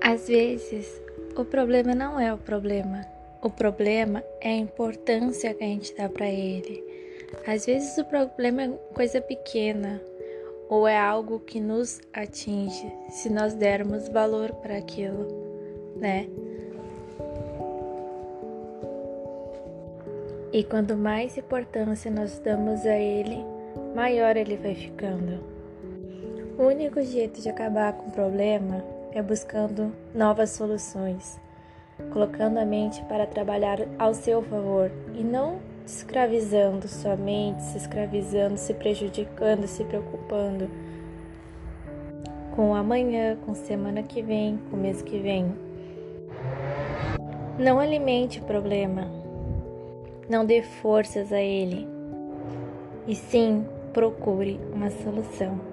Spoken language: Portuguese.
Às vezes, o problema não é o problema. O problema é a importância que a gente dá para ele. Às vezes o problema é coisa pequena ou é algo que nos atinge se nós dermos valor para aquilo, né? E quanto mais importância nós damos a ele, maior ele vai ficando. O único jeito de acabar com o problema é buscando novas soluções, colocando a mente para trabalhar ao seu favor e não escravizando sua mente, se escravizando, se prejudicando, se preocupando com amanhã, com semana que vem, com o mês que vem. Não alimente o problema, não dê forças a ele, e sim procure uma solução.